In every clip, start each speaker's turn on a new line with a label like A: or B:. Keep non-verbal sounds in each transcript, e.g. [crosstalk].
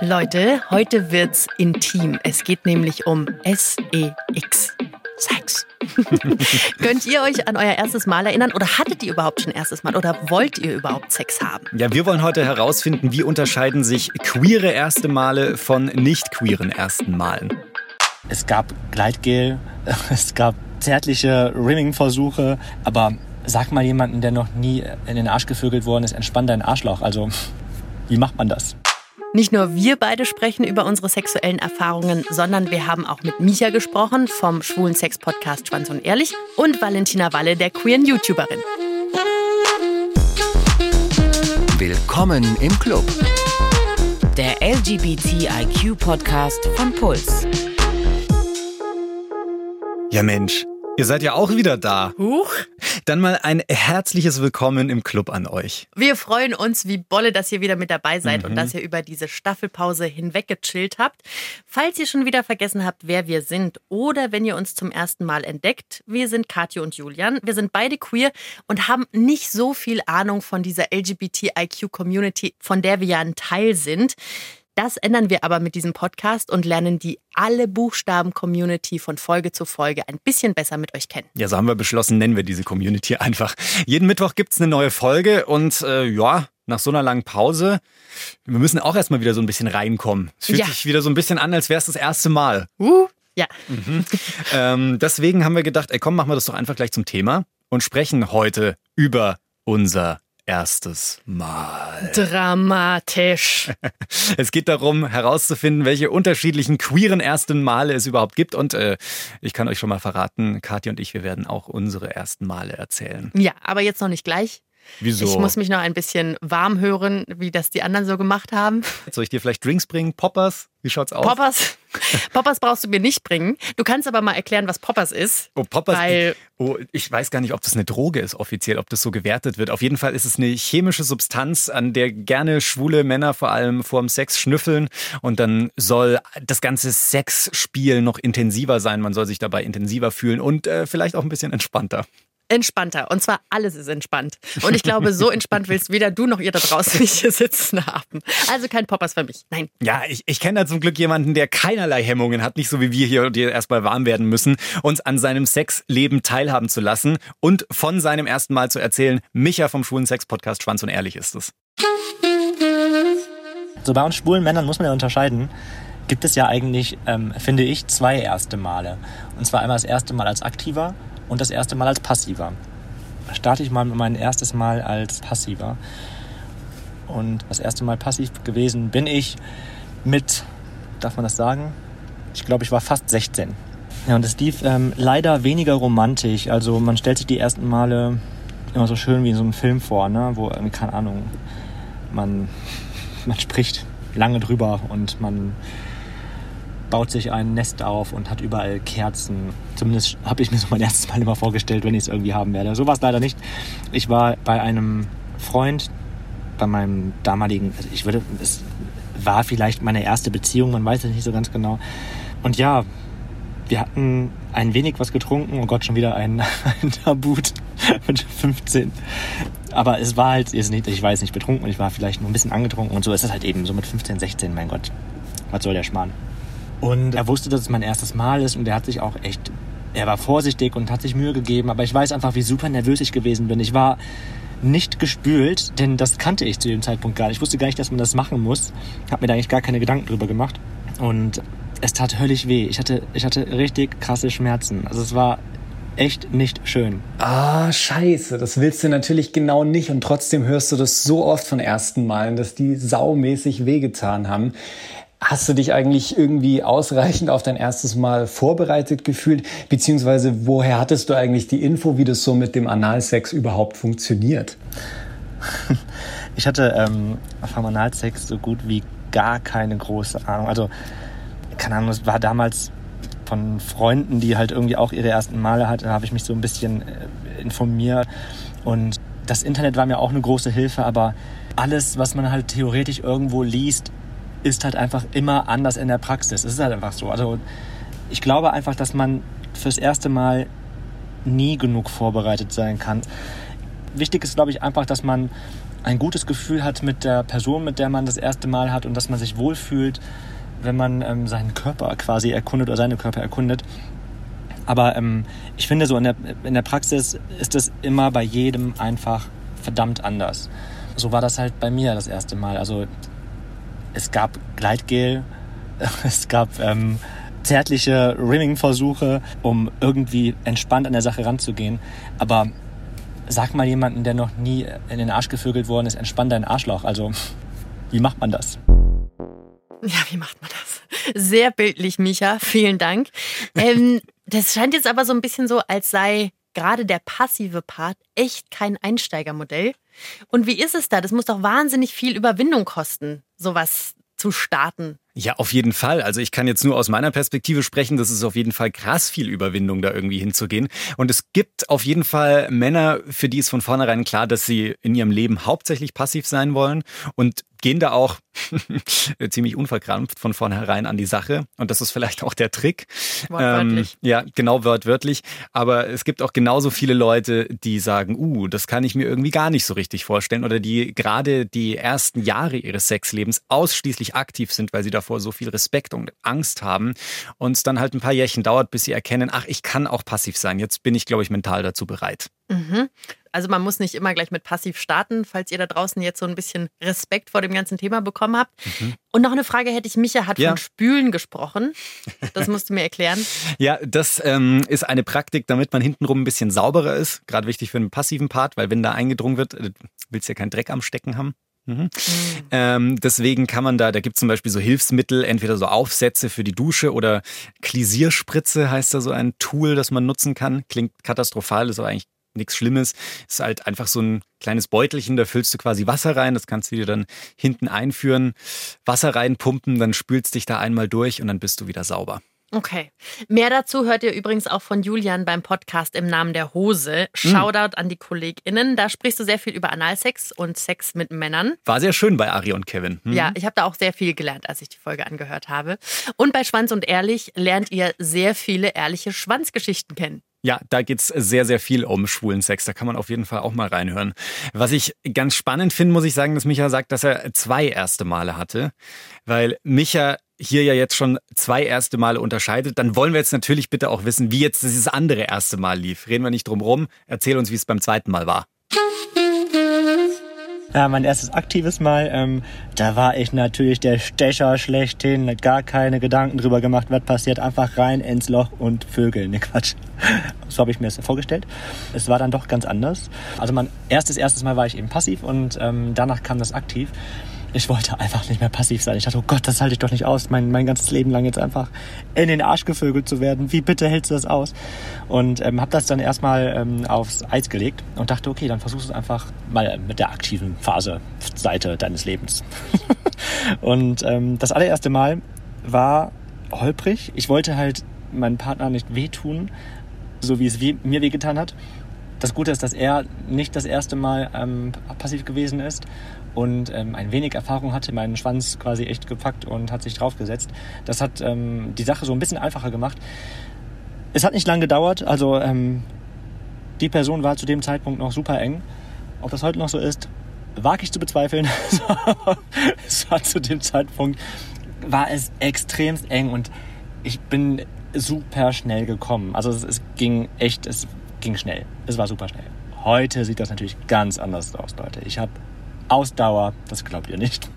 A: Leute, heute wird's intim. Es geht nämlich um S-E-X. Sex. [laughs] Könnt ihr euch an euer erstes Mal erinnern oder hattet ihr überhaupt schon erstes Mal oder wollt ihr überhaupt Sex haben?
B: Ja, wir wollen heute herausfinden, wie unterscheiden sich queere erste Male von nicht queeren ersten Malen.
C: Es gab Gleitgel, [laughs] es gab zärtliche Rimming-Versuche, aber sag mal jemanden, der noch nie in den Arsch gevögelt worden ist, entspann deinen Arschloch. Also, wie macht man das?
A: Nicht nur wir beide sprechen über unsere sexuellen Erfahrungen, sondern wir haben auch mit Micha gesprochen vom schwulen Sex-Podcast Schwanz und Ehrlich und Valentina Walle, der queeren YouTuberin.
D: Willkommen im Club. Der LGBTIQ-Podcast von Puls.
B: Ja Mensch, ihr seid ja auch wieder da.
A: Huch.
B: Dann mal ein herzliches Willkommen im Club an euch.
A: Wir freuen uns wie Bolle, dass ihr wieder mit dabei seid und dass ihr über diese Staffelpause hinweg gechillt habt. Falls ihr schon wieder vergessen habt, wer wir sind oder wenn ihr uns zum ersten Mal entdeckt, wir sind Katja und Julian. Wir sind beide queer und haben nicht so viel Ahnung von dieser LGBTIQ-Community, von der wir ja ein Teil sind. Das ändern wir aber mit diesem Podcast und lernen die alle Buchstaben-Community von Folge zu Folge ein bisschen besser mit euch kennen.
B: Ja, so haben wir beschlossen, nennen wir diese Community [laughs] einfach. Jeden Mittwoch gibt's eine neue Folge und äh, ja, nach so einer langen Pause, wir müssen auch erstmal wieder so ein bisschen reinkommen. Es fühlt
A: Ja.
B: sich wieder so ein bisschen an, als wäre es das erste Mal.
A: Uh, ja.
B: Ähm, deswegen haben wir gedacht, ey komm, machen wir das doch einfach gleich zum Thema und sprechen heute über unser erstes Mal.
A: Dramatisch. [laughs]
B: Es geht darum, herauszufinden, welche unterschiedlichen queeren ersten Male es überhaupt gibt. Und äh, ich kann euch schon mal verraten, Katja und ich, wir werden auch unsere ersten Male erzählen.
A: Ja, aber jetzt noch nicht gleich.
B: Wieso?
A: Ich muss mich noch ein bisschen warm hören, wie das die anderen so gemacht haben.
B: Soll ich dir vielleicht Drinks bringen? Poppers? Wie schaut's aus?
A: Poppers, Poppers brauchst du mir nicht bringen. Du kannst aber mal erklären, was Poppers ist.
B: Oh, Poppers.
A: Weil-
B: oh, ich weiß gar nicht, ob das eine Droge ist offiziell, ob das so gewertet wird. Auf jeden Fall ist es eine chemische Substanz, an der gerne schwule Männer vor allem vorm Sex schnüffeln. Und dann soll das ganze Sexspiel noch intensiver sein. Man soll sich dabei intensiver fühlen und äh, vielleicht auch ein bisschen entspannter.
A: Entspannter. Und zwar alles ist entspannt. Und ich glaube, so entspannt willst weder du noch ihr da draußen [laughs] nicht hier sitzen haben. Also kein Poppers für mich. Nein.
B: Ja, ich, ich kenne da zum Glück jemanden, der keinerlei Hemmungen hat, nicht so wie wir hier, die erstmal warm werden müssen, uns an seinem Sexleben teilhaben zu lassen und von seinem ersten Mal zu erzählen. Micha vom schwulen Sex-Podcast Schwanz und Ehrlich ist es.
C: So bei uns schwulen Männern muss man ja unterscheiden. Gibt es ja eigentlich, ähm, finde ich, zwei erste Male. Und zwar einmal das erste Mal als aktiver und das erste Mal als passiver. Starte ich mal mit meinem erstes Mal als passiver. Und das erste Mal passiv gewesen bin ich mit, darf man das sagen? Ich glaube, ich war fast 16. Ja, und es lief ähm, leider weniger romantisch. Also man stellt sich die ersten Male immer so schön wie in so einem Film vor, ne? wo, keine Ahnung, man [laughs] man spricht lange drüber und man baut sich ein Nest auf und hat überall Kerzen. Zumindest habe ich mir so mein erstes Mal immer vorgestellt, wenn ich es irgendwie haben werde. So war es leider nicht. Ich war bei einem Freund, bei meinem damaligen, also ich würde, es war vielleicht meine erste Beziehung, man weiß es nicht so ganz genau. Und ja, wir hatten ein wenig was getrunken. Oh Gott, schon wieder ein, [laughs] ein Tabut mit 15. Aber es war halt, ich jetzt nicht betrunken ich war vielleicht nur ein bisschen angetrunken und so ist es halt eben, so mit 15, 16, mein Gott. Was soll der Schmarrn? Und er wusste, dass es mein erstes Mal ist und er hat sich auch echt, er war vorsichtig und hat sich Mühe gegeben, aber ich weiß einfach, wie super nervös ich gewesen bin. Ich war nicht gespült, denn das kannte ich zu dem Zeitpunkt gar nicht. Ich wusste gar nicht, dass man das machen muss. Hab mir da eigentlich gar keine Gedanken drüber gemacht. Und es tat höllisch weh. Ich hatte, ich hatte richtig krasse Schmerzen. Also es war echt nicht schön.
E: Ah, scheiße, das willst du natürlich genau nicht und trotzdem hörst du das so oft von ersten Malen, dass die saumäßig wehgetan haben. Hast du dich eigentlich irgendwie ausreichend auf dein erstes Mal vorbereitet gefühlt? Beziehungsweise woher hattest du eigentlich die Info, wie das so mit dem Analsex überhaupt funktioniert? [laughs]
C: Ich hatte ähm, vom Analsex so gut wie gar keine große Ahnung. Also, keine Ahnung, es war damals von Freunden, die halt irgendwie auch ihre ersten Male hatten, habe ich mich so ein bisschen äh, informiert. Und das Internet war mir auch eine große Hilfe, aber alles, was man halt theoretisch irgendwo liest, ist halt einfach immer anders in der Praxis. Es ist halt einfach so. Also ich glaube einfach, dass man fürs erste Mal nie genug vorbereitet sein kann. Wichtig ist, glaube ich, einfach, dass man ein gutes Gefühl hat mit der Person, mit der man das erste Mal hat und dass man sich wohlfühlt, wenn man ähm, seinen Körper quasi erkundet oder seine Körper erkundet. Aber ähm, ich finde, so in der, in der Praxis ist es immer bei jedem einfach verdammt anders. So war das halt bei mir das erste Mal. Also es gab Gleitgel, [laughs] es gab ähm, zärtliche Rimming-Versuche, um irgendwie entspannt an der Sache ranzugehen. Aber sag mal jemanden, der noch nie in den Arsch gevögelt worden ist, entspann dein Arschloch. Also, [laughs] wie macht man das?
A: Ja, wie macht man das? Sehr bildlich, Micha. Vielen Dank. Ähm, [laughs] das scheint jetzt aber so ein bisschen so, als sei gerade der passive Part echt kein Einsteigermodell. Und wie ist es da? Das muss doch wahnsinnig viel Überwindung kosten, sowas zu starten.
B: Ja, auf jeden Fall. Also ich kann jetzt nur aus meiner Perspektive sprechen. Das ist auf jeden Fall krass viel Überwindung, da irgendwie hinzugehen. Und es gibt auf jeden Fall Männer, für die ist von vornherein klar, dass sie in ihrem Leben hauptsächlich passiv sein wollen. Und gehen da auch [laughs] ziemlich unverkrampft von vornherein an die Sache. Und das ist vielleicht auch der Trick.
A: Wortwörtlich.
B: Ähm, ja, genau wortwörtlich. Aber es gibt auch genauso viele Leute, die sagen, uh, das kann ich mir irgendwie gar nicht so richtig vorstellen. Oder die gerade die ersten Jahre ihres Sexlebens ausschließlich aktiv sind, weil sie davor so viel Respekt und Angst haben. Und es dann halt ein paar Jährchen dauert, bis sie erkennen, ach, ich kann auch passiv sein. Jetzt bin ich, glaube ich, mental dazu bereit.
A: Mhm. Also man muss nicht immer gleich mit passiv starten, falls ihr da draußen jetzt so ein bisschen Respekt vor dem ganzen Thema bekommen habt. Mhm. Und noch eine Frage hätte ich, Micha hat ja. von Spülen gesprochen. Das musst du mir erklären. [laughs]
B: ja, das ähm, ist eine Praktik, damit man hintenrum ein bisschen sauberer ist. Gerade wichtig für einen passiven Part, weil wenn da eingedrungen wird, äh, willst du ja keinen Dreck am Stecken haben. Mhm. Mhm. Ähm, deswegen kann man da, da gibt es zum Beispiel so Hilfsmittel, entweder so Aufsätze für die Dusche oder Klisierspritze heißt da so ein Tool, das man nutzen kann. Klingt katastrophal, ist aber eigentlich nichts Schlimmes. Ist halt einfach so ein kleines Beutelchen, da füllst du quasi Wasser rein, das kannst du dir dann hinten einführen, Wasser reinpumpen, dann spülst dich da einmal durch und dann bist du wieder sauber.
A: Okay. Mehr dazu hört ihr übrigens auch von Julian beim Podcast im Namen der Hose. Shoutout mhm. an die KollegInnen. Da sprichst du sehr viel über Analsex und Sex mit Männern.
B: War sehr schön bei Ari und Kevin.
A: Mhm. Ja, ich habe da auch sehr viel gelernt, als ich die Folge angehört habe. Und bei Schwanz und Ehrlich lernt ihr sehr viele ehrliche Schwanzgeschichten kennen.
B: Ja, da geht's sehr, sehr viel um schwulen Sex. Da kann man auf jeden Fall auch mal reinhören. Was ich ganz spannend finde, muss ich sagen, dass Micha sagt, dass er zwei erste Male hatte. Weil Micha hier ja jetzt schon zwei erste Male unterscheidet, dann wollen wir jetzt natürlich bitte auch wissen, wie jetzt dieses andere erste Mal lief. Reden wir nicht drum rum. Erzähl uns, wie es beim zweiten Mal war.
C: Ja, mein erstes aktives Mal, ähm, da war ich natürlich der Stecher schlechthin, gar keine Gedanken drüber gemacht, was passiert, einfach rein ins Loch und Vögel, ne Quatsch. [laughs] So habe ich mir das vorgestellt. Es war dann doch ganz anders. Also mein erstes, erstes Mal war ich eben passiv und ähm, danach kam das aktiv ich wollte einfach nicht mehr passiv sein. Ich dachte, oh Gott, das halte ich doch nicht aus, mein, mein ganzes Leben lang jetzt einfach in den Arsch gevögelt zu werden. Wie bitte hältst du das aus? Und ähm, habe das dann erstmal ähm, aufs Eis gelegt und dachte, okay, dann versuchst du es einfach mal mit der aktiven Phase, Seite deines Lebens. [laughs] und ähm, das allererste Mal war holprig. Ich wollte halt meinem Partner nicht wehtun, so wie es mir wehgetan hat. Das Gute ist, dass er nicht das erste Mal ähm, passiv gewesen ist und ähm, ein wenig Erfahrung hatte, meinen Schwanz quasi echt gepackt und hat sich draufgesetzt. Das hat ähm, die Sache so ein bisschen einfacher gemacht. Es hat nicht lange gedauert, also ähm, die Person war zu dem Zeitpunkt noch super eng. Ob das heute noch so ist, wage ich zu bezweifeln. [laughs] es war zu dem Zeitpunkt, war es extremst eng und ich bin super schnell gekommen. Also es, es ging echt, es ging schnell. Es war super schnell. Heute sieht das natürlich ganz anders aus, Leute. Ich habe Ausdauer, das glaubt ihr nicht.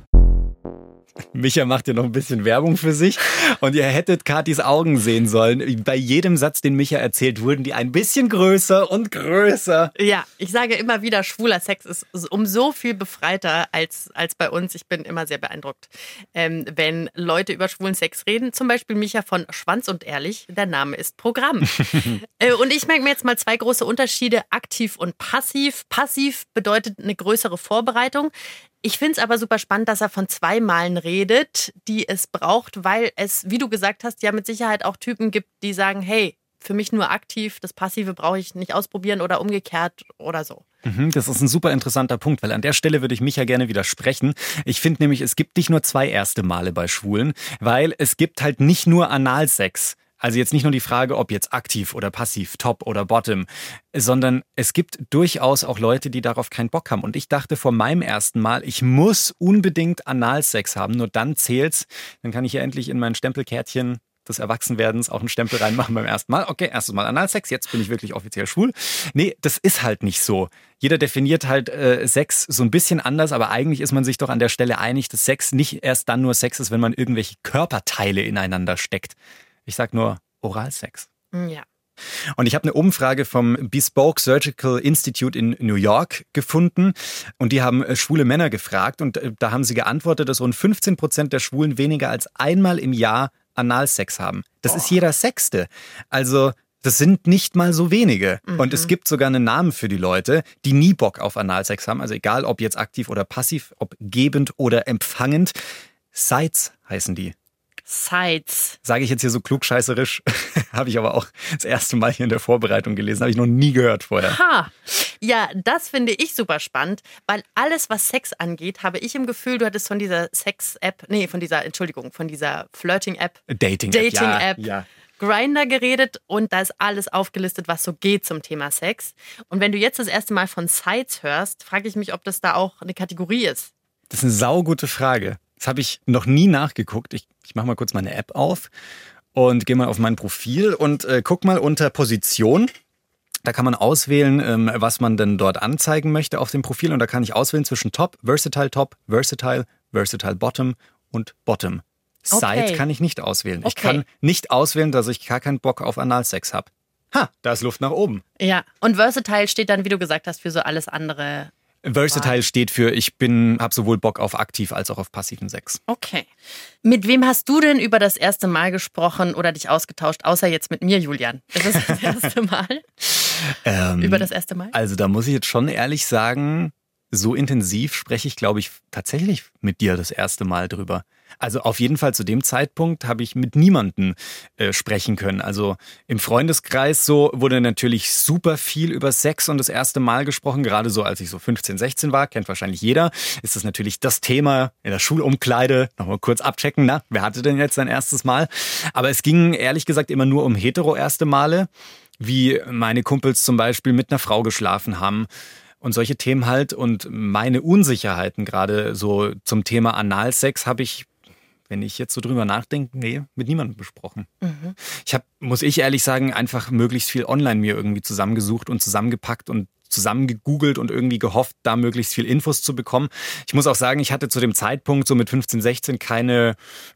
B: Micha macht ja noch ein bisschen Werbung für sich. Und ihr hättet Katis Augen sehen sollen. Bei jedem Satz, den Micha erzählt, wurden die ein bisschen größer und größer.
A: Ja, ich sage immer wieder, schwuler Sex ist um so viel befreiter als, als bei uns. Ich bin immer sehr beeindruckt, ähm, wenn Leute über schwulen Sex reden. Zum Beispiel Micha von Schwanz und Ehrlich. Der Name ist Programm. [laughs] äh, und ich merke mir jetzt mal zwei große Unterschiede. Aktiv und passiv. Passiv bedeutet eine größere Vorbereitung. Ich finde es aber super spannend, dass er von zwei Malen redet, die es braucht, weil es, wie du gesagt hast, ja mit Sicherheit auch Typen gibt, die sagen, hey, für mich nur aktiv, das Passive brauche ich nicht ausprobieren oder umgekehrt oder so.
B: Mhm, das ist ein super interessanter Punkt, weil an der Stelle würde ich mich ja gerne widersprechen. Ich finde nämlich, es gibt nicht nur zwei erste Male bei Schwulen, weil es gibt halt nicht nur Analsex. Also jetzt nicht nur die Frage, ob jetzt aktiv oder passiv, top oder bottom, sondern es gibt durchaus auch Leute, die darauf keinen Bock haben. Und ich dachte vor meinem ersten Mal, ich muss unbedingt Analsex haben, nur dann zählt's. Dann kann ich ja endlich in mein Stempelkärtchen des Erwachsenwerdens auch einen Stempel reinmachen beim ersten Mal. Okay, erstes Mal Analsex, jetzt bin ich wirklich offiziell schwul. Nee, das ist halt nicht so. Jeder definiert halt äh, Sex so ein bisschen anders, aber eigentlich ist man sich doch an der Stelle einig, dass Sex nicht erst dann nur Sex ist, wenn man irgendwelche Körperteile ineinander steckt. Ich sag nur Oralsex.
A: Ja.
B: Und ich habe eine Umfrage vom Bespoke Surgical Institute in New York gefunden und die haben äh, schwule Männer gefragt und äh, da haben sie geantwortet, dass rund 15 Prozent der Schwulen weniger als einmal im Jahr Analsex haben. Das oh. ist jeder Sechste. Also das sind nicht mal so wenige. Mhm. Und es gibt sogar einen Namen für die Leute, die nie Bock auf Analsex haben. Also egal, ob jetzt aktiv oder passiv, ob gebend oder empfangend. Sites heißen die.
A: Sites.
B: Sage ich jetzt hier so klugscheißerisch, [laughs] habe ich aber auch das erste Mal hier in der Vorbereitung gelesen, habe ich noch nie gehört vorher.
A: Ha. Ja, das finde ich super spannend, weil alles, was Sex angeht, habe ich im Gefühl, du hattest von dieser Sex-App, nee, von dieser, Entschuldigung, von dieser Flirting-App.
B: Dating-App.
A: Dating-App. Ja, ja. Grinder geredet und da ist alles aufgelistet, was so geht zum Thema Sex. Und wenn du jetzt das erste Mal von Sites hörst, frage ich mich, ob das da auch eine Kategorie ist.
B: Das ist eine saugute Frage. Das habe ich noch nie nachgeguckt. Ich, ich mache mal kurz meine App auf und gehe mal auf mein Profil und äh, guck mal unter Position. Da kann man auswählen, ähm, was man denn dort anzeigen möchte auf dem Profil. Und da kann ich auswählen zwischen Top, Versatile Top, Versatile, Versatile Bottom und Bottom. Okay. Side kann ich nicht auswählen. Okay. Ich kann nicht auswählen, dass ich gar keinen Bock auf Analsex habe. Ha, da ist Luft nach oben.
A: Ja, und Versatile steht dann, wie du gesagt hast, für so alles andere
B: Versatile steht für, ich bin, habe sowohl Bock auf aktiv als auch auf passiven Sex.
A: Okay. Mit wem hast du denn über das erste Mal gesprochen oder dich ausgetauscht, außer jetzt mit mir, Julian? Ist das das erste [laughs] Mal? ähm, über das erste Mal?
B: Also da muss ich jetzt schon ehrlich sagen, so intensiv spreche ich, glaube ich, tatsächlich mit dir das erste Mal drüber. Also auf jeden Fall zu dem Zeitpunkt habe ich mit niemandem äh, sprechen können. Also im Freundeskreis so wurde natürlich super viel über Sex und das erste Mal gesprochen. Gerade so, als ich so 15, 16 war, kennt wahrscheinlich jeder, ist das natürlich das Thema in der Schulumkleide. Nochmal kurz abchecken, na, wer hatte denn jetzt sein erstes Mal? Aber es ging ehrlich gesagt immer nur um hetero erste Male, wie meine Kumpels zum Beispiel mit einer Frau geschlafen haben und solche Themen halt. Und meine Unsicherheiten gerade so zum Thema Analsex habe ich wenn ich jetzt so drüber nachdenke, nee, mit niemandem besprochen. Mhm. Ich habe, muss ich ehrlich sagen, einfach möglichst viel online mir irgendwie zusammengesucht und zusammengepackt und zusammengegoogelt und irgendwie gehofft, da möglichst viel Infos zu bekommen. Ich muss auch sagen, ich hatte zu dem Zeitpunkt so mit 15, 16 keine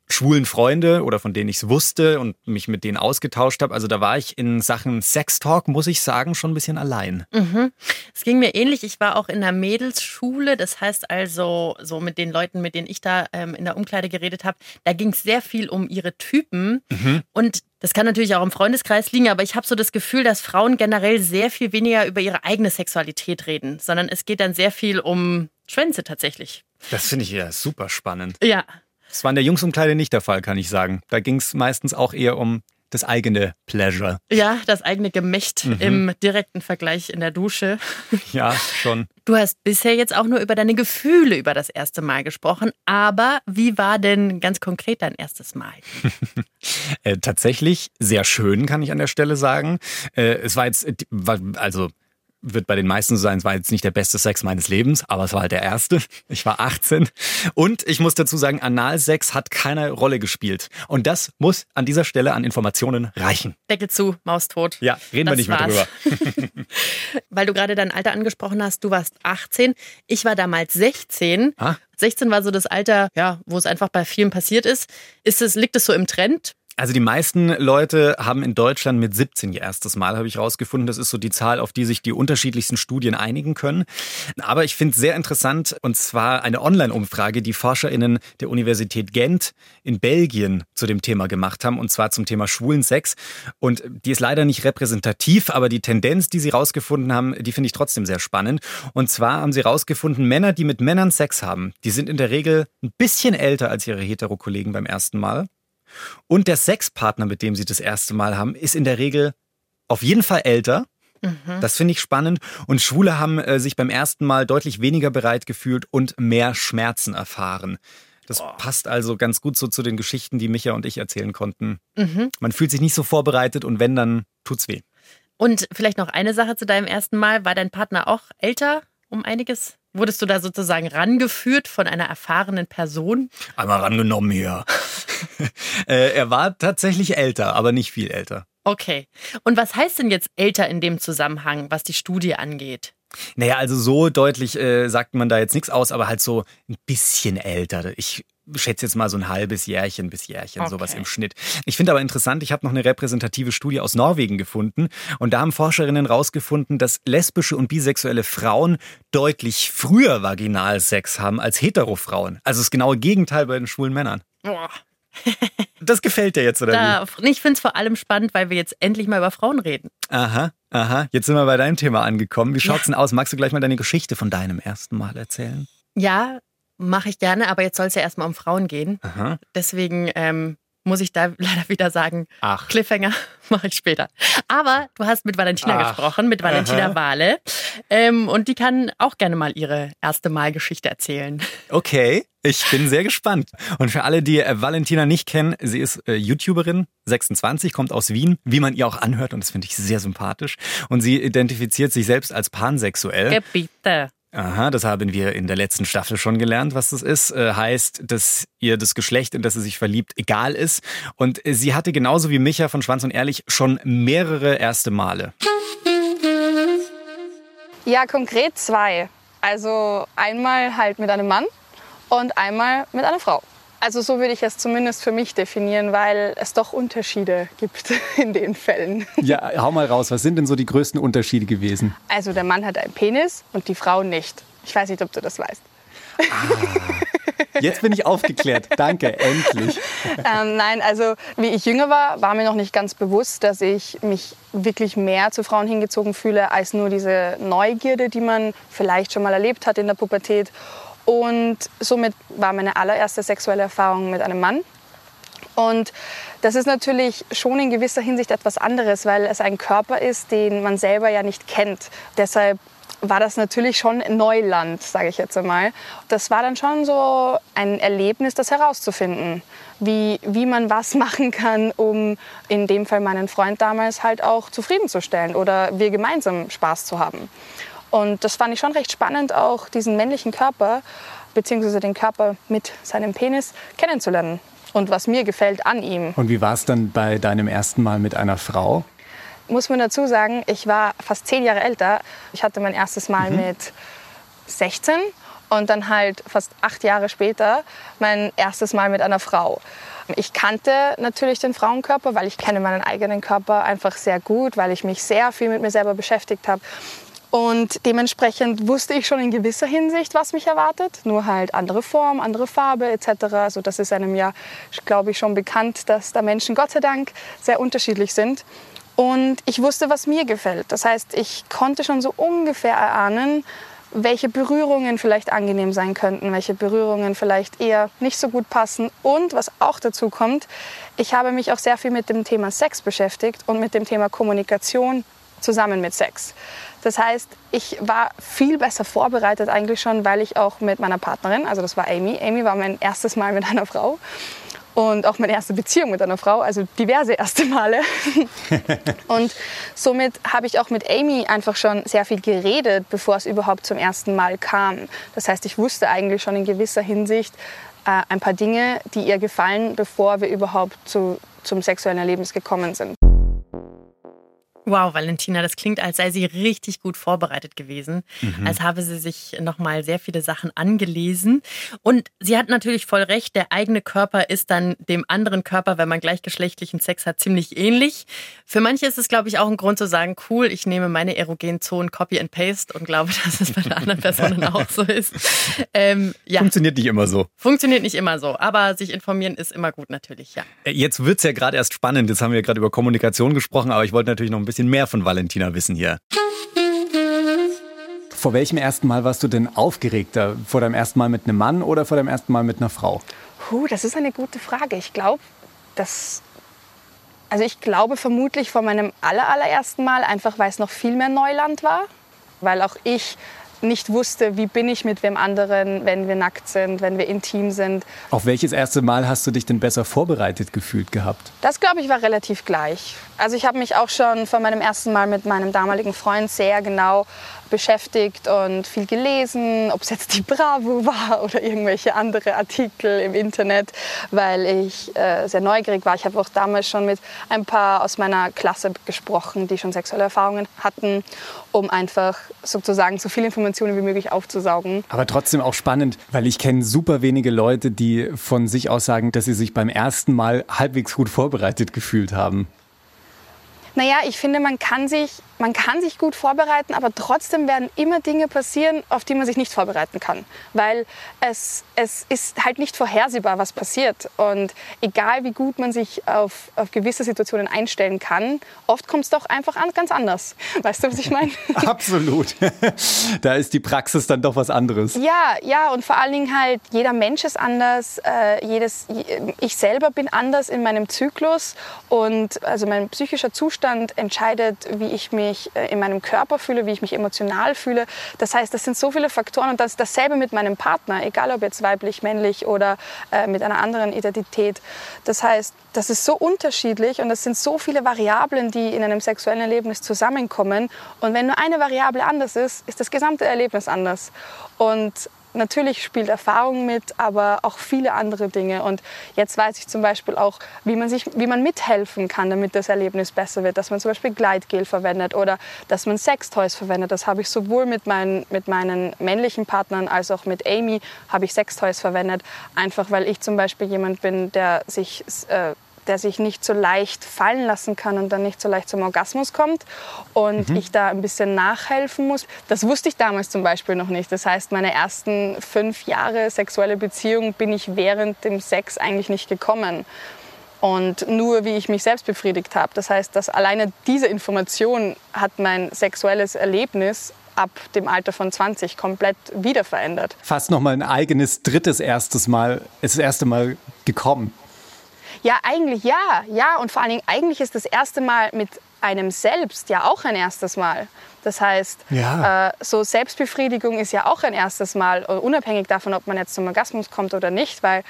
B: schwulen Freunde oder von denen ich es wusste und mich mit denen ausgetauscht habe. Also da war ich in Sachen Sextalk, muss ich sagen, schon ein bisschen allein.
A: Mhm. Es ging mir ähnlich. Ich war auch in der Mädelsschule. Das heißt also, so mit den Leuten, mit denen ich da ähm, in der Umkleide geredet habe, da ging es sehr viel um ihre Typen. Mhm. Und das kann natürlich auch im Freundeskreis liegen, aber ich habe so das Gefühl, dass Frauen generell sehr viel weniger über ihre eigene Sexualität reden, sondern es geht dann sehr viel um Schwänze tatsächlich.
B: Das finde ich ja super spannend.
A: Ja.
B: Das war in der Jungsumkleide nicht der Fall, kann ich sagen. Da ging es meistens auch eher um das eigene Pleasure.
A: Ja, das eigene Gemächt mhm. im direkten Vergleich in der Dusche. [laughs]
B: Ja, schon.
A: Du hast bisher jetzt auch nur über deine Gefühle über das erste Mal gesprochen, aber wie war denn ganz konkret dein erstes Mal? [laughs]
B: äh, tatsächlich sehr schön, kann ich an der Stelle sagen. Äh, es war jetzt, also wird bei den meisten so sein, es war jetzt nicht der beste Sex meines Lebens, aber es war halt der erste. Ich war 18 und ich muss dazu sagen, Analsex hat keine Rolle gespielt. Und das muss an dieser Stelle an Informationen reichen.
A: Deckel zu, Maus tot.
B: Ja, reden das wir nicht war's. mehr drüber. [laughs]
A: Weil du gerade dein Alter angesprochen hast, du warst 18, ich war damals 16. Ah? 16 war so das Alter, ja, wo es einfach bei vielen passiert ist. Ist es, liegt es so im Trend?
B: Also die meisten Leute haben in Deutschland mit 17 ihr erstes Mal, habe ich rausgefunden. Das ist so die Zahl, auf die sich die unterschiedlichsten Studien einigen können. Aber ich finde es sehr interessant, und zwar eine Online-Umfrage, die ForscherInnen der Universität Gent in Belgien zu dem Thema gemacht haben, und zwar zum Thema schwulen Sex. Und die ist leider nicht repräsentativ, aber die Tendenz, die sie rausgefunden haben, die finde ich trotzdem sehr spannend. Und zwar haben sie rausgefunden, Männer, die mit Männern Sex haben, die sind in der Regel ein bisschen älter als ihre Hetero-Kollegen beim ersten Mal. Und der Sexpartner, mit dem sie das erste Mal haben, ist in der Regel auf jeden Fall älter. Mhm. Das finde ich spannend. Und Schwule haben äh, sich beim ersten Mal deutlich weniger bereit gefühlt und mehr Schmerzen erfahren. Das oh. passt also ganz gut so zu den Geschichten, die Micha und ich erzählen konnten. Mhm. Man fühlt sich nicht so vorbereitet und wenn, dann tut's weh.
A: Und vielleicht noch eine Sache zu deinem ersten Mal. War dein Partner auch älter um einiges? Wurdest du da sozusagen rangeführt von einer erfahrenen Person?
B: Einmal rangenommen hier. [laughs] Äh, er war tatsächlich älter, aber nicht viel älter.
A: Okay. Und was heißt denn jetzt älter in dem Zusammenhang, was die Studie angeht?
B: Naja, also so deutlich äh, sagt man da jetzt nichts aus, aber halt so ein bisschen älter. Ich schätze jetzt mal so ein halbes Jährchen bis Jährchen, okay. sowas im Schnitt. Ich finde aber interessant, ich habe noch eine repräsentative Studie aus Norwegen gefunden und da haben Forscherinnen rausgefunden, dass lesbische und bisexuelle Frauen deutlich früher Vaginalsex haben als Heterofrauen. Also das genaue Gegenteil bei den schwulen Männern. Boah. [laughs] Das gefällt dir jetzt, oder
A: da, wie? Ich finde es vor allem spannend, weil wir jetzt endlich mal über Frauen reden.
B: Aha, aha. Jetzt sind wir bei deinem Thema angekommen. Wie schaut's ja. denn aus? Magst du gleich mal deine Geschichte von deinem ersten Mal erzählen?
A: Ja, mache ich gerne, aber jetzt soll es ja erstmal um Frauen gehen. Aha. Deswegen ähm, muss ich da [laughs] leider wieder sagen, Ach. Cliffhanger [laughs] mache ich später. Aber du hast mit Valentina Ach. gesprochen, mit Valentina Aha. Wale. Ähm, und die kann auch gerne mal ihre erste Malgeschichte erzählen.
B: Okay, ich bin sehr gespannt. Und für alle, die äh, Valentina nicht kennen, sie ist äh, YouTuberin, 26, kommt aus Wien, wie man ihr auch anhört. Und das finde ich sehr sympathisch. Und sie identifiziert sich selbst als pansexuell.
A: Gebiete.
B: Aha, das haben wir in der letzten Staffel schon gelernt, was das ist. Äh, heißt, dass ihr das Geschlecht, in das sie sich verliebt, egal ist. Und äh, sie hatte genauso wie Micha von Schwanz und Ehrlich schon mehrere erste Male.
F: Ja, konkret zwei. Also einmal halt mit einem Mann und einmal mit einer Frau. Also so würde ich es zumindest für mich definieren, weil es doch Unterschiede gibt [laughs] in den Fällen.
B: Ja, hau mal raus, was sind denn so die größten Unterschiede gewesen?
F: Also der Mann hat einen Penis und die Frau nicht. Ich weiß nicht, ob du das weißt.
B: Ah, jetzt bin ich aufgeklärt. Danke, endlich. [laughs]
F: Ähm, nein, also wie ich jünger war, war mir noch nicht ganz bewusst, dass ich mich wirklich mehr zu Frauen hingezogen fühle als nur diese Neugierde, die man vielleicht schon mal erlebt hat in der Pubertät. Und somit war meine allererste sexuelle Erfahrung mit einem Mann. Und das ist natürlich schon in gewisser Hinsicht etwas anderes, weil es ein Körper ist, den man selber ja nicht kennt. Deshalb war das natürlich schon Neuland, sage ich jetzt einmal. Das war dann schon so ein Erlebnis, das herauszufinden, wie, wie man was [laughs] machen kann, um in dem Fall meinen Freund damals halt auch zufriedenzustellen oder wir gemeinsam Spaß zu haben. Und das fand ich schon recht spannend, auch diesen männlichen Körper beziehungsweise den Körper mit seinem Penis kennenzulernen und was mir gefällt an ihm.
B: Und wie war es dann bei deinem ersten Mal mit einer Frau?
F: Muss man dazu sagen, ich war fast zehn Jahre älter. Ich hatte mein erstes Mal mhm. mit 16 und dann halt fast acht Jahre später mein erstes Mal mit einer Frau. Ich kannte natürlich den Frauenkörper, weil ich kenne meinen eigenen Körper einfach sehr gut, weil ich mich sehr viel mit mir selber beschäftigt habe. Und dementsprechend wusste ich schon in gewisser Hinsicht, was mich erwartet. Nur halt andere Form, andere Farbe etc. Also das ist einem ja, glaube ich, schon bekannt, dass da Menschen Gott sei Dank sehr unterschiedlich sind. Und ich wusste, was mir gefällt. Das heißt, ich konnte schon so ungefähr erahnen, welche Berührungen vielleicht angenehm sein könnten, welche Berührungen vielleicht eher nicht so gut passen. Und was auch dazu kommt, ich habe mich auch sehr viel mit dem Thema Sex beschäftigt und mit dem Thema Kommunikation zusammen mit Sex. Das heißt, ich war viel besser vorbereitet eigentlich schon, weil ich auch mit meiner Partnerin, also das war Amy, Amy war mein erstes Mal mit einer Frau und auch meine erste Beziehung mit einer Frau, also diverse erste Male. [laughs] und somit habe ich auch mit Amy einfach schon sehr viel geredet, bevor es überhaupt zum ersten Mal kam. Das heißt, ich wusste eigentlich schon in gewisser Hinsicht äh, ein paar Dinge, die ihr gefallen, bevor wir überhaupt zu, zum sexuellen Erlebnis gekommen sind.
A: Wow, Valentina, das klingt, als sei sie richtig gut vorbereitet gewesen, mhm. als habe sie sich nochmal sehr viele Sachen angelesen. Und sie hat natürlich voll recht, der eigene Körper ist dann dem anderen Körper, wenn man gleichgeschlechtlichen Sex hat, ziemlich ähnlich. Für manche ist es, glaube ich, auch ein Grund zu sagen, cool, ich nehme meine erogenen Zonen Copy and Paste und glaube, [laughs] dass es bei der anderen Personen auch so ist.
B: Ähm, ja. Funktioniert nicht immer so.
A: Funktioniert nicht immer so, aber sich informieren ist immer gut natürlich, ja.
B: Äh, jetzt wird es ja gerade erst spannend. Jetzt haben wir gerade über Kommunikation gesprochen, aber ich wollte natürlich noch ein bisschen bisschen mehr von Valentina wissen hier. Vor welchem ersten Mal warst du denn aufgeregter? Vor deinem ersten Mal mit einem Mann oder vor deinem ersten Mal mit einer Frau?
F: Puh, das ist eine gute Frage. Ich glaube, dass also ich glaube vermutlich vor meinem aller, allerersten Mal, einfach weil es noch viel mehr Neuland war, weil auch ich nicht wusste, wie bin ich mit wem anderen, wenn wir nackt sind, wenn wir intim sind.
B: Auf welches erste Mal hast du dich denn besser vorbereitet gefühlt gehabt?
F: Das, glaube ich, war relativ gleich. Also ich habe mich auch schon von meinem ersten Mal mit meinem damaligen Freund sehr genau beschäftigt und viel gelesen, ob es jetzt die Bravo [laughs] war oder irgendwelche andere Artikel im Internet, weil ich äh, sehr neugierig war. Ich habe auch damals schon mit ein paar aus meiner Klasse gesprochen, die schon sexuelle Erfahrungen hatten, um einfach sozusagen so viele Informationen wie möglich aufzusaugen.
B: Aber trotzdem auch spannend, weil ich kenne super wenige Leute, die von sich aus sagen, dass sie sich beim ersten Mal halbwegs gut vorbereitet gefühlt haben.
F: Naja, ich finde, man kann sich man kann sich gut vorbereiten, aber trotzdem werden immer Dinge passieren, auf die man sich nicht vorbereiten kann. Weil es, es ist halt nicht vorhersehbar, was passiert. Und egal wie gut man sich auf, auf gewisse Situationen einstellen kann, oft kommt es doch einfach an, ganz anders. Weißt du, was ich meine? [laughs]
B: Absolut. da ist die Praxis dann doch was anderes.
F: Ja, ja, und vor allen Dingen halt, jeder Mensch ist anders. Äh, jedes, ich selber bin anders in meinem Zyklus. Und also mein psychischer Zustand entscheidet, wie ich mich mich äh, in meinem Körper fühle, wie ich mich emotional fühle. Das heißt, das sind so viele Faktoren und das dasselbe mit meinem Partner, egal ob jetzt weiblich, männlich oder äh, mit einer anderen Identität. Das heißt, das ist so unterschiedlich und es sind so viele Variablen, die in einem sexuellen Erlebnis zusammenkommen. Und wenn nur eine Variable anders ist, ist das gesamte Erlebnis anders. Und natürlich spielt Erfahrung mit, aber auch viele andere Dinge. Und jetzt weiß ich zum Beispiel auch, wie man, sich, wie man mithelfen kann, damit das Erlebnis besser wird. Dass man zum Beispiel Gleitgel verwendet oder dass man Sextoys verwendet. Das habe ich sowohl mit meinen, mit meinen männlichen Partnern als auch mit Amy habe ich Sextoys verwendet. Einfach weil ich zum Beispiel jemand bin, der sich äh, der sich nicht so leicht fallen lassen kann und dann nicht so leicht zum Orgasmus kommt und mhm. ich da ein bisschen nachhelfen muss. Das wusste ich damals zum Beispiel noch nicht. Das heißt, meine ersten fünf Jahre sexuelle Beziehung bin ich während dem Sex eigentlich nicht gekommen. Und nur wie ich mich selbst befriedigt habe. Das heißt, dass alleine diese Information hat mein sexuelles Erlebnis ab dem Alter von 20 komplett wieder verändert.
B: Fast noch mal ein eigenes drittes erstes Mal, ist das erste Mal gekommen.
F: Ja, eigentlich ja. Ja, und vor allen Dingen, eigentlich ist das erste Mal mit einem selbst ja auch ein erstes Mal. Das heißt, ja. äh, so Selbstbefriedigung ist ja auch ein erstes Mal, äh, unabhängig davon, ob man jetzt zum Orgasmus kommt oder nicht, weil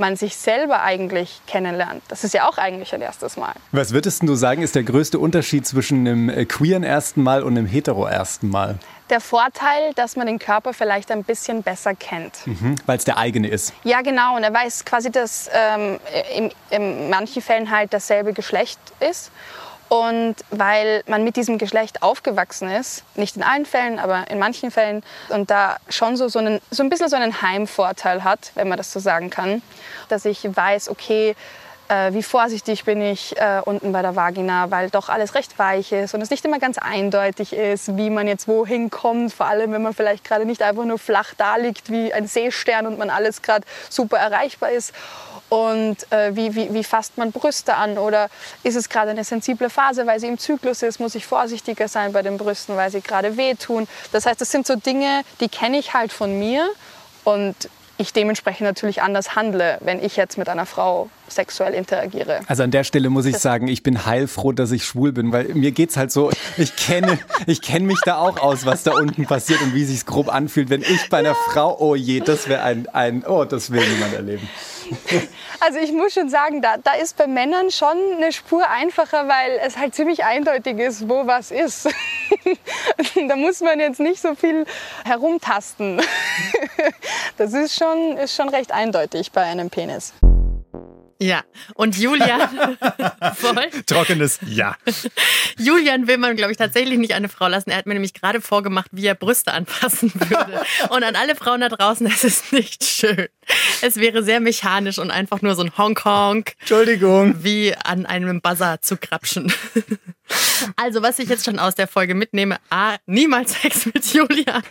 F: man sich selber eigentlich kennenlernt. Das ist ja auch eigentlich ein erstes Mal.
B: Was würdest du sagen, ist der größte Unterschied zwischen einem äh, queeren ersten Mal und einem hetero ersten Mal?
F: Der Vorteil, dass man den Körper vielleicht ein bisschen besser kennt.
B: Mhm, Weil es der eigene ist.
F: Ja, genau. Und er weiß quasi, dass ähm, in, in manchen Fällen halt dasselbe Geschlecht ist. Und weil man mit diesem Geschlecht aufgewachsen ist, nicht in allen Fällen, aber in manchen Fällen, und da schon so, so, einen, so ein bisschen so einen Heimvorteil hat, wenn man das so sagen kann, dass ich weiß, okay, äh, wie vorsichtig bin ich äh, unten bei der Vagina, weil doch alles recht weich ist und es nicht immer ganz eindeutig ist, wie man jetzt wohin kommt, vor allem wenn man vielleicht gerade nicht einfach nur flach da liegt wie ein Seestern und man alles gerade super erreichbar ist. Und äh, wie, wie, wie fasst man Brüste an? Oder ist es gerade eine sensible Phase, weil sie im Zyklus ist? Muss ich vorsichtiger sein bei den Brüsten, weil sie gerade wehtun? Das heißt, das sind so Dinge, die kenne ich halt von mir. Und ich dementsprechend natürlich anders handle, wenn ich jetzt mit einer Frau sexuell interagiere.
B: Also an der Stelle muss ich sagen, ich bin heilfroh, dass ich schwul bin, weil mir geht es halt so, ich kenne, ich kenne mich da auch aus, was da unten passiert und wie sich grob anfühlt, wenn ich bei einer. Frau, oh je, das wäre ein, ein, oh, das will niemand erleben. [laughs]
F: Also ich muss schon sagen, da, da ist bei Männern schon eine Spur einfacher, weil es halt ziemlich eindeutig ist, wo was ist. [laughs] da muss man jetzt nicht so viel herumtasten. [laughs] Das ist schon, ist schon recht eindeutig bei einem Penis.
A: Ja, und Julian.
B: voll. Trockenes Ja.
A: Julian will man, glaube ich, tatsächlich nicht eine Frau lassen. Er hat mir nämlich gerade vorgemacht, wie er Brüste anpassen würde. Und an alle Frauen da draußen, es ist nicht schön. [laughs] Es wäre sehr mechanisch und einfach nur so ein Hongkong.
B: Entschuldigung.
A: Wie an einem Buzzer zu krapschen. [laughs] Also, was ich jetzt schon aus der Folge mitnehme, A, niemals Sex mit Julian.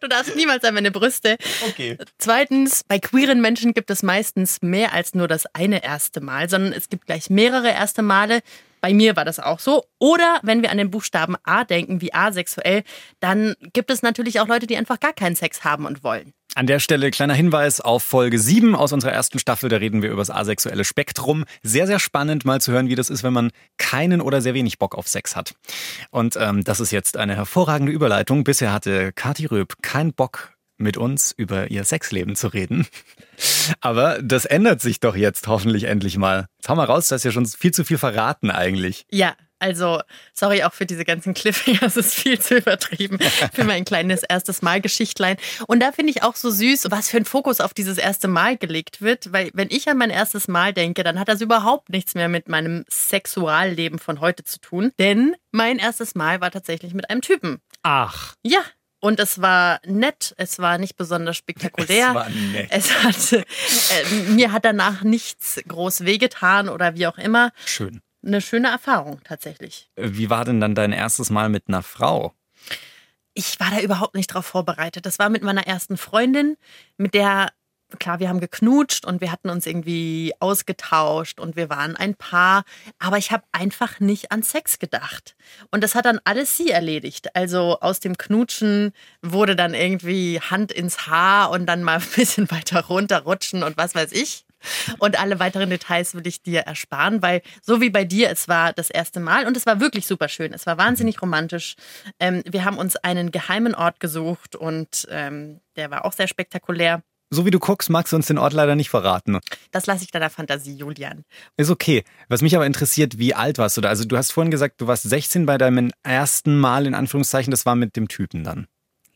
A: Du darfst niemals an meine Brüste.
B: Okay.
A: Zweitens, bei queeren Menschen gibt es meistens mehr als nur das eine erste Mal, sondern es gibt gleich mehrere erste Male. Bei mir war das auch so. Oder wenn wir an den Buchstaben A denken, wie asexuell, dann gibt es natürlich auch Leute, die einfach gar keinen Sex haben und wollen.
B: An der Stelle kleiner Hinweis auf Folge 7 aus unserer ersten Staffel. Da reden wir über das asexuelle Spektrum. Sehr, sehr spannend mal zu hören, wie das ist, wenn man keinen oder sehr wenig Bock auf Sex hat. Und ähm, das ist jetzt eine hervorragende Überleitung. Bisher hatte Kathi Röb keinen Bock mit uns über ihr Sexleben zu reden. Aber das ändert sich doch jetzt hoffentlich endlich mal. Jetzt hau mal raus, das ist ja schon viel zu viel verraten eigentlich.
A: Ja, also, sorry auch für diese ganzen Cliffhanger, [laughs] es ist viel zu übertrieben für mein kleines erstes Mal Geschichtlein. Und da finde ich auch so süß, was für ein Fokus auf dieses erste Mal gelegt wird, weil wenn ich an mein erstes Mal denke, dann hat das überhaupt nichts mehr mit meinem Sexualleben von heute zu tun, denn mein erstes Mal war tatsächlich mit einem Typen.
B: Ach.
A: Ja, und es war nett, es war nicht besonders spektakulär. [laughs]
B: Es war nett.
A: Es hat, äh, mir hat danach nichts groß wehgetan oder wie auch immer.
B: Schön.
A: Eine schöne Erfahrung tatsächlich.
B: Wie war denn dann dein erstes Mal mit einer Frau?
A: Ich war da überhaupt nicht drauf vorbereitet. Das war mit meiner ersten Freundin, mit der klar, wir haben geknutscht und wir hatten uns irgendwie ausgetauscht und wir waren ein Paar, aber ich habe einfach nicht an Sex gedacht. Und das hat dann alles sie erledigt. Also aus dem Knutschen wurde dann irgendwie Hand ins Haar und dann mal [laughs] ein bisschen weiter runterrutschen und was weiß ich. Und alle weiteren Details will ich dir ersparen, weil so wie bei dir, es war das erste Mal und es war wirklich super schön. Es war wahnsinnig romantisch. Ähm, wir haben uns einen geheimen Ort gesucht und ähm, der war auch sehr spektakulär.
B: So wie du guckst, magst du uns den Ort leider nicht verraten.
A: Das lasse ich deiner Fantasie, Julian.
B: Ist okay. Was mich aber interessiert, wie alt warst du da? Also du hast vorhin gesagt, du warst 16 bei deinem ersten Mal, in Anführungszeichen, das war mit dem Typen dann.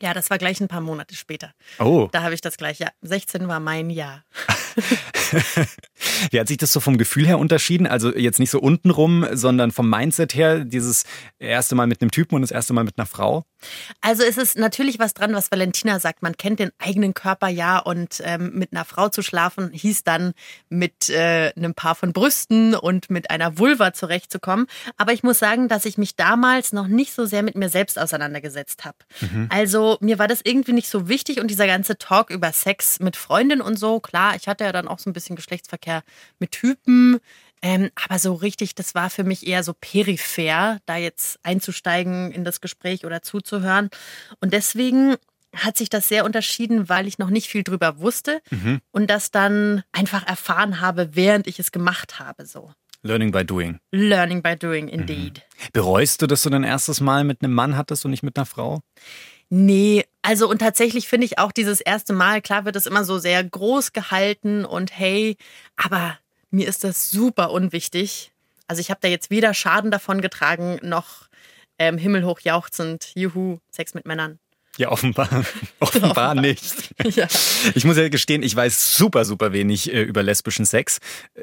A: Ja, das war gleich ein paar Monate später.
B: Oh.
A: Da habe ich das gleich. Ja, 16 war mein Jahr. [laughs] [laughs]
B: Wie hat sich das so vom Gefühl her unterschieden? Also jetzt nicht so untenrum, sondern vom Mindset her, dieses erste Mal mit einem Typen und das erste Mal mit einer Frau?
A: Also es ist natürlich was dran, was Valentina sagt. Man kennt den eigenen Körper ja und ähm, mit einer Frau zu schlafen hieß dann mit äh, einem Paar von Brüsten und mit einer Vulva zurechtzukommen. Aber ich muss sagen, dass ich mich damals noch nicht so sehr mit mir selbst auseinandergesetzt habe. Mhm. Also mir war das irgendwie nicht so wichtig und dieser ganze Talk über Sex mit Freundin und so, klar, ich hatte ja dann auch so ein bisschen Geschlechtsverkehr mit Typen. Ähm, aber so richtig, das war für mich eher so peripher, da jetzt einzusteigen in das Gespräch oder zuzuhören. Und deswegen hat sich das sehr unterschieden, weil ich noch nicht viel drüber wusste mhm. und das dann einfach erfahren habe, während ich es gemacht habe. So.
B: Learning by doing.
A: Learning by doing, indeed.
B: Mhm. Bereust du, dass du dein erstes Mal mit einem Mann hattest und nicht mit einer Frau?
A: Nee, also und tatsächlich finde ich auch dieses erste Mal, klar wird es immer so sehr groß gehalten und hey, aber mir ist das super unwichtig. Also ich habe da jetzt weder Schaden davon getragen, noch ähm, himmelhoch jauchzend, juhu, Sex mit Männern.
B: Ja, [laughs] offenbar. offenbar nicht. [laughs] Ja. Ich muss ja gestehen, ich weiß super, super wenig äh, über lesbischen Sex.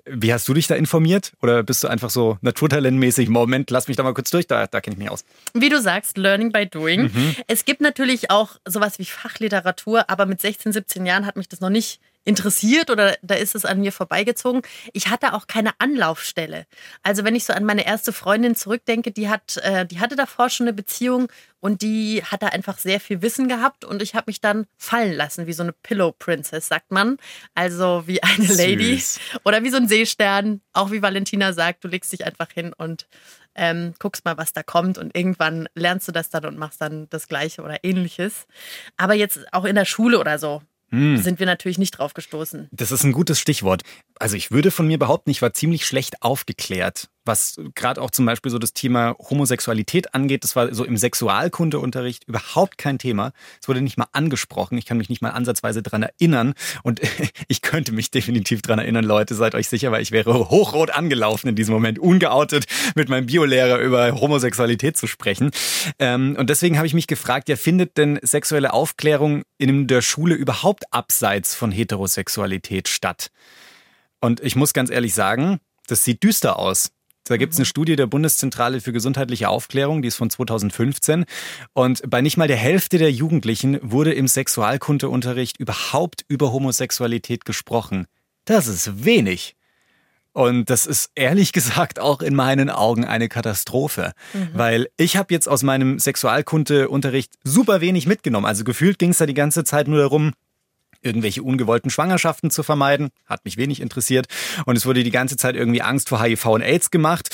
B: Wie hast du dich da informiert? Oder bist du einfach so naturtalentmäßig, Moment, lass mich da mal kurz durch, da, da kenne ich mich aus.
A: Wie du sagst, Learning by Doing. Mhm. Es gibt natürlich auch sowas wie Fachliteratur, aber mit 16, 17 Jahren hat mich das noch nicht interessiert oder da ist es an mir vorbeigezogen. Ich hatte auch keine Anlaufstelle. Also wenn ich so an meine erste Freundin zurückdenke, die hat, äh, die hatte davor schon eine Beziehung und die hat da einfach sehr viel Wissen gehabt und ich habe mich dann fallen lassen, wie so eine Pillow Princess, sagt man. Also wie eine Süß. Lady oder wie so ein Seestern, auch wie Valentina sagt, du legst dich einfach hin und ähm, guckst mal, was da kommt und irgendwann lernst du das dann und machst dann das Gleiche oder ähnliches. Aber jetzt auch in der Schule oder so, hm. sind wir natürlich nicht drauf gestoßen.
B: Das ist ein gutes Stichwort. Also ich würde von mir behaupten, ich war ziemlich schlecht aufgeklärt, was gerade auch zum Beispiel so das Thema Homosexualität angeht. Das war so im Sexualkundeunterricht überhaupt kein Thema. Es wurde nicht mal angesprochen. Ich kann mich nicht mal ansatzweise dran erinnern. Und [laughs] ich könnte mich definitiv dran erinnern, Leute, seid euch sicher, weil ich wäre hochrot angelaufen in diesem Moment, ungeoutet mit meinem Biolehrer über Homosexualität zu sprechen. Ähm, und deswegen habe ich mich gefragt, ja, findet denn sexuelle Aufklärung in der Schule überhaupt abseits von Heterosexualität statt? Und ich muss ganz ehrlich sagen, das sieht düster aus. Da gibt es eine mhm. Studie der Bundeszentrale für gesundheitliche Aufklärung, die ist von 2015. Und bei nicht mal der Hälfte der Jugendlichen wurde im Sexualkundeunterricht überhaupt über Homosexualität gesprochen. Das ist wenig. Und das ist ehrlich [laughs] gesagt auch in meinen Augen eine Katastrophe, mhm. weil ich habe jetzt aus meinem Sexualkundeunterricht super wenig mitgenommen. Also gefühlt ging es da die ganze Zeit nur darum, irgendwelche ungewollten Schwangerschaften zu vermeiden. Hat mich wenig interessiert. Und es wurde die ganze Zeit irgendwie Angst vor HIV und AIDS gemacht.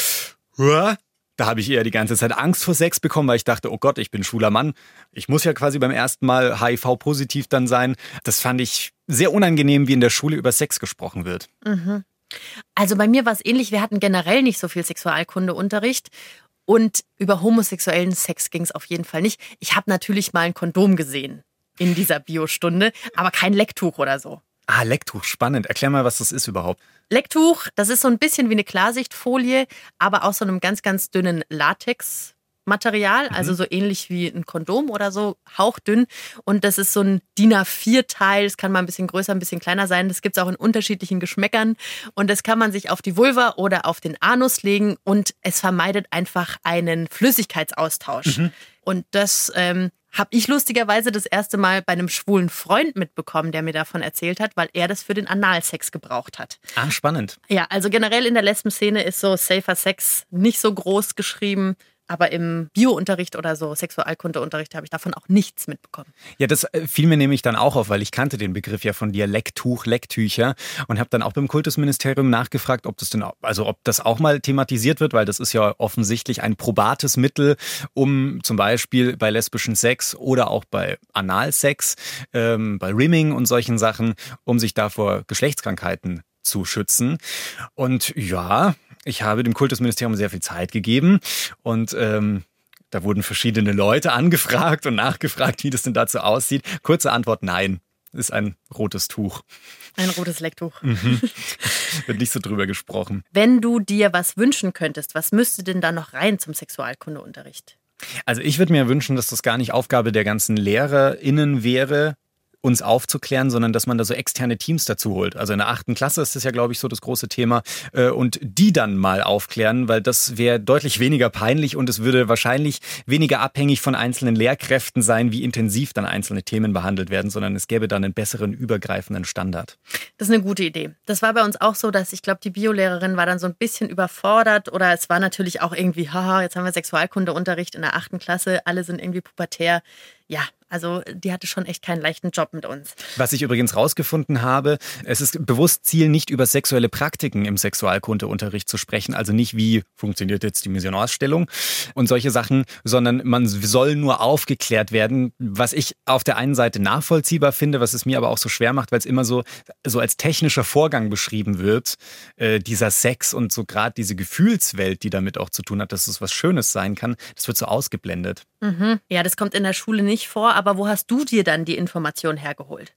B: Hua? Da habe ich eher die ganze Zeit Angst vor Sex bekommen, weil ich dachte, oh Gott, ich bin schwuler Mann. Ich muss ja quasi beim ersten Mal HIV-positiv dann sein. Das fand ich sehr unangenehm, wie in der Schule über Sex gesprochen wird.
A: Mhm. Also bei mir war es ähnlich. Wir hatten generell nicht so viel Sexualkundeunterricht. Und über homosexuellen Sex ging es auf jeden Fall nicht. Ich habe natürlich mal ein Kondom gesehen in dieser Biostunde, aber kein Lecktuch oder so.
B: Ah, Lecktuch, spannend. Erklär mal, was das ist überhaupt.
A: Lecktuch, das ist so ein bisschen wie eine Klarsichtfolie, aber aus so einem ganz, ganz dünnen Latexmaterial, also so ähnlich wie ein Kondom oder so, hauchdünn. Und das ist so ein DIN A4-Teil. Das kann mal ein bisschen größer, ein bisschen kleiner sein. Das gibt es auch in unterschiedlichen Geschmäckern. Und das kann man sich auf die Vulva oder auf den Anus legen und es vermeidet einfach einen Flüssigkeitsaustausch. Und das ähm, habe ich lustigerweise das erste Mal bei einem schwulen Freund mitbekommen, der mir davon erzählt hat, weil er das für den Analsex gebraucht hat.
B: Ah, spannend.
A: Ja, also generell in der Lesben-Szene ist so Safer Sex nicht so groß geschrieben. Aber im Biounterricht oder so, Sexualkundeunterricht, habe ich davon auch nichts mitbekommen.
B: Ja, das äh, fiel mir nämlich dann auch auf, weil ich kannte den Begriff ja von dir, Lecktuch, Lecktücher und habe dann auch beim Kultusministerium nachgefragt, ob das denn, auch, also ob das auch mal thematisiert wird, weil das ist ja offensichtlich ein probates Mittel, um zum Beispiel bei lesbischen Sex oder auch bei Analsex, ähm, bei Rimming und solchen Sachen, um sich da vor Geschlechtskrankheiten zu schützen. Und ja, ich habe dem Kultusministerium sehr viel Zeit gegeben und ähm, da wurden verschiedene Leute [laughs] angefragt und nachgefragt, wie das denn dazu aussieht. Kurze Antwort, nein. Ist ein rotes Tuch.
A: Ein rotes Lecktuch. [laughs]
B: Wird nicht so drüber gesprochen.
A: Wenn du dir was wünschen könntest, was müsste denn da noch rein zum Sexualkundeunterricht?
B: Also ich würde mir wünschen, dass das gar nicht Aufgabe der ganzen LehrerInnen wäre, uns aufzuklären, sondern dass man da so externe Teams dazu holt. Also in der achten Klasse ist das ja, glaube ich, so das große Thema. Äh, Und die dann mal aufklären, weil das wäre deutlich weniger peinlich und es würde wahrscheinlich weniger abhängig von einzelnen Lehrkräften sein, wie intensiv dann einzelne Themen behandelt werden, sondern es gäbe dann einen besseren, übergreifenden Standard.
A: Das ist eine gute Idee. Das war bei uns auch so, dass ich glaube, die Biolehrerin war dann so ein bisschen überfordert oder es war natürlich auch irgendwie, haha, jetzt haben wir Sexualkundeunterricht in der achten Klasse, alle sind irgendwie pubertär. Ja, also die hatte schon echt keinen leichten Job mit uns.
B: Was ich übrigens rausgefunden habe, es ist bewusst Ziel, nicht über sexuelle Praktiken im Sexualkundeunterricht zu sprechen, also nicht wie funktioniert jetzt die Missionarsstellung und solche Sachen, sondern man soll nur aufgeklärt werden, was ich auf der einen Seite nachvollziehbar finde, was es mir aber auch so schwer macht, weil es immer so, so als technischer Vorgang beschrieben wird, äh, dieser Sex und so gerade diese Gefühlswelt, die damit auch zu tun hat, dass es was Schönes sein kann, das wird so ausgeblendet.
A: Mhm. Ja, das kommt in der Schule nicht vor, aber wo hast du dir dann die Information hergeholt?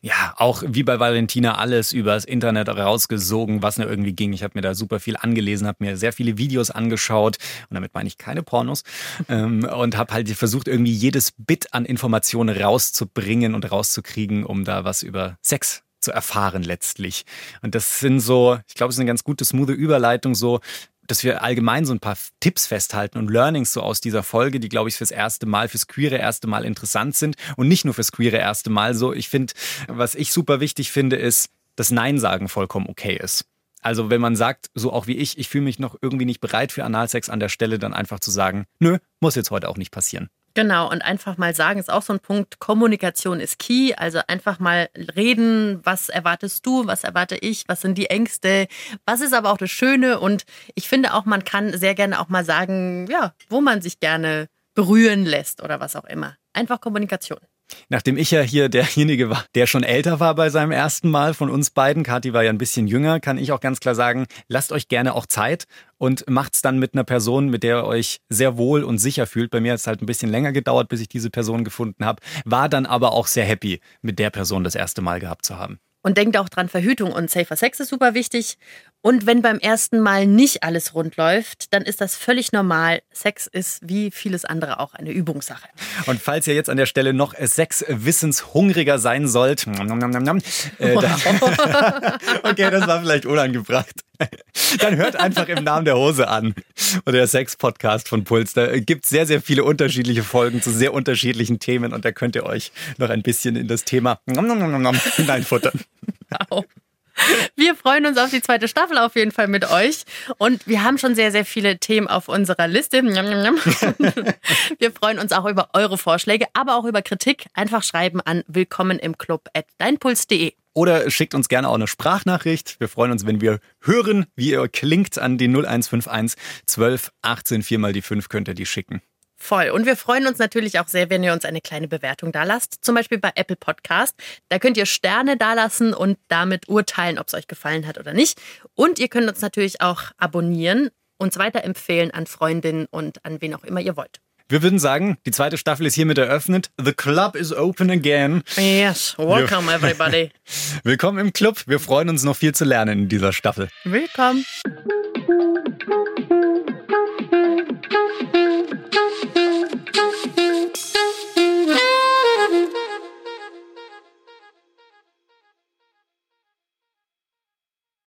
B: Ja, auch wie bei Valentina alles übers Internet rausgesogen, was nur irgendwie ging. Ich habe mir da super viel angelesen, habe mir sehr viele Videos angeschaut und damit meine ich keine Pornos [laughs] ähm, und habe halt versucht irgendwie jedes Bit an Informationen rauszubringen und rauszukriegen, um da was über Sex zu erfahren letztlich. Und das sind so, ich glaube, es ist eine ganz gute, smooth Überleitung so, dass wir allgemein so ein paar Tipps festhalten und Learnings so aus dieser Folge, die, glaube ich, fürs erste Mal, fürs queere erste Mal interessant sind und nicht nur fürs queere erste Mal so. Ich finde, was ich super wichtig finde, ist, dass Nein sagen vollkommen okay ist. Also wenn man sagt, so auch wie ich, ich fühle mich noch irgendwie nicht bereit für Analsex an der Stelle, dann einfach zu sagen, nö, muss jetzt heute auch nicht passieren.
A: Genau, und einfach mal sagen, ist auch so ein Punkt, Kommunikation ist key. Also einfach mal reden, was erwartest du, was erwarte ich, was sind die Ängste, was ist aber auch das Schöne. Und ich finde auch, man kann sehr gerne auch mal sagen, ja, wo man sich gerne berühren lässt oder was auch immer. Einfach Kommunikation.
B: Nachdem ich ja hier derjenige war, der schon älter war bei seinem ersten Mal von uns beiden, Kathi war ja ein bisschen jünger, kann ich auch ganz klar sagen, lasst euch gerne auch Zeit und macht's dann mit einer Person, mit der ihr euch sehr wohl und sicher fühlt. Bei mir hat es halt ein bisschen länger gedauert, bis ich diese Person gefunden habe, war dann aber auch sehr happy, mit der Person das erste Mal gehabt zu haben.
A: Und denkt auch dran, Verhütung und safer Sex ist super wichtig. Und wenn beim ersten Mal nicht alles rund läuft, dann ist das völlig normal. Sex ist wie vieles andere auch eine Übungssache.
B: Und falls ihr jetzt an der Stelle noch sechs Wissenshungriger sein sollt, nom, nom, nom, äh, dann, [laughs] okay, das war vielleicht unangebracht. Dann hört einfach im Namen der Hose an. Oder der Sex-Podcast von Puls. Da gibt sehr, sehr viele unterschiedliche Folgen zu sehr unterschiedlichen Themen und da könnt ihr euch noch ein bisschen in das Thema hineinfuttern.
A: Wow. Wir freuen uns auf die zweite Staffel auf jeden Fall mit euch. Und wir haben schon sehr, sehr viele Themen auf unserer Liste. [laughs] Wir freuen uns auch über eure Vorschläge, aber auch über Kritik. Einfach schreiben an willkommen im Club at deinpuls.de.
B: Oder schickt uns gerne auch eine Sprachnachricht. Wir freuen uns, wenn wir hören, wie ihr klingt an die 0151 12 18 4 mal die 5 könnt ihr die schicken.
A: Voll. Und wir freuen uns natürlich auch sehr, wenn ihr uns eine kleine Bewertung da lasst. Zum Beispiel bei Apple Podcast. Da könnt ihr Sterne dalassen und damit urteilen, ob es euch gefallen hat oder nicht. Und ihr könnt uns natürlich auch abonnieren, uns weiterempfehlen an Freundinnen und an wen auch immer ihr wollt.
B: Wir würden sagen, die zweite Staffel ist hiermit eröffnet. The club is open again.
A: Yes, welcome everybody. [laughs]
B: Willkommen im Club. Wir freuen uns noch viel zu lernen in dieser Staffel.
A: Willkommen.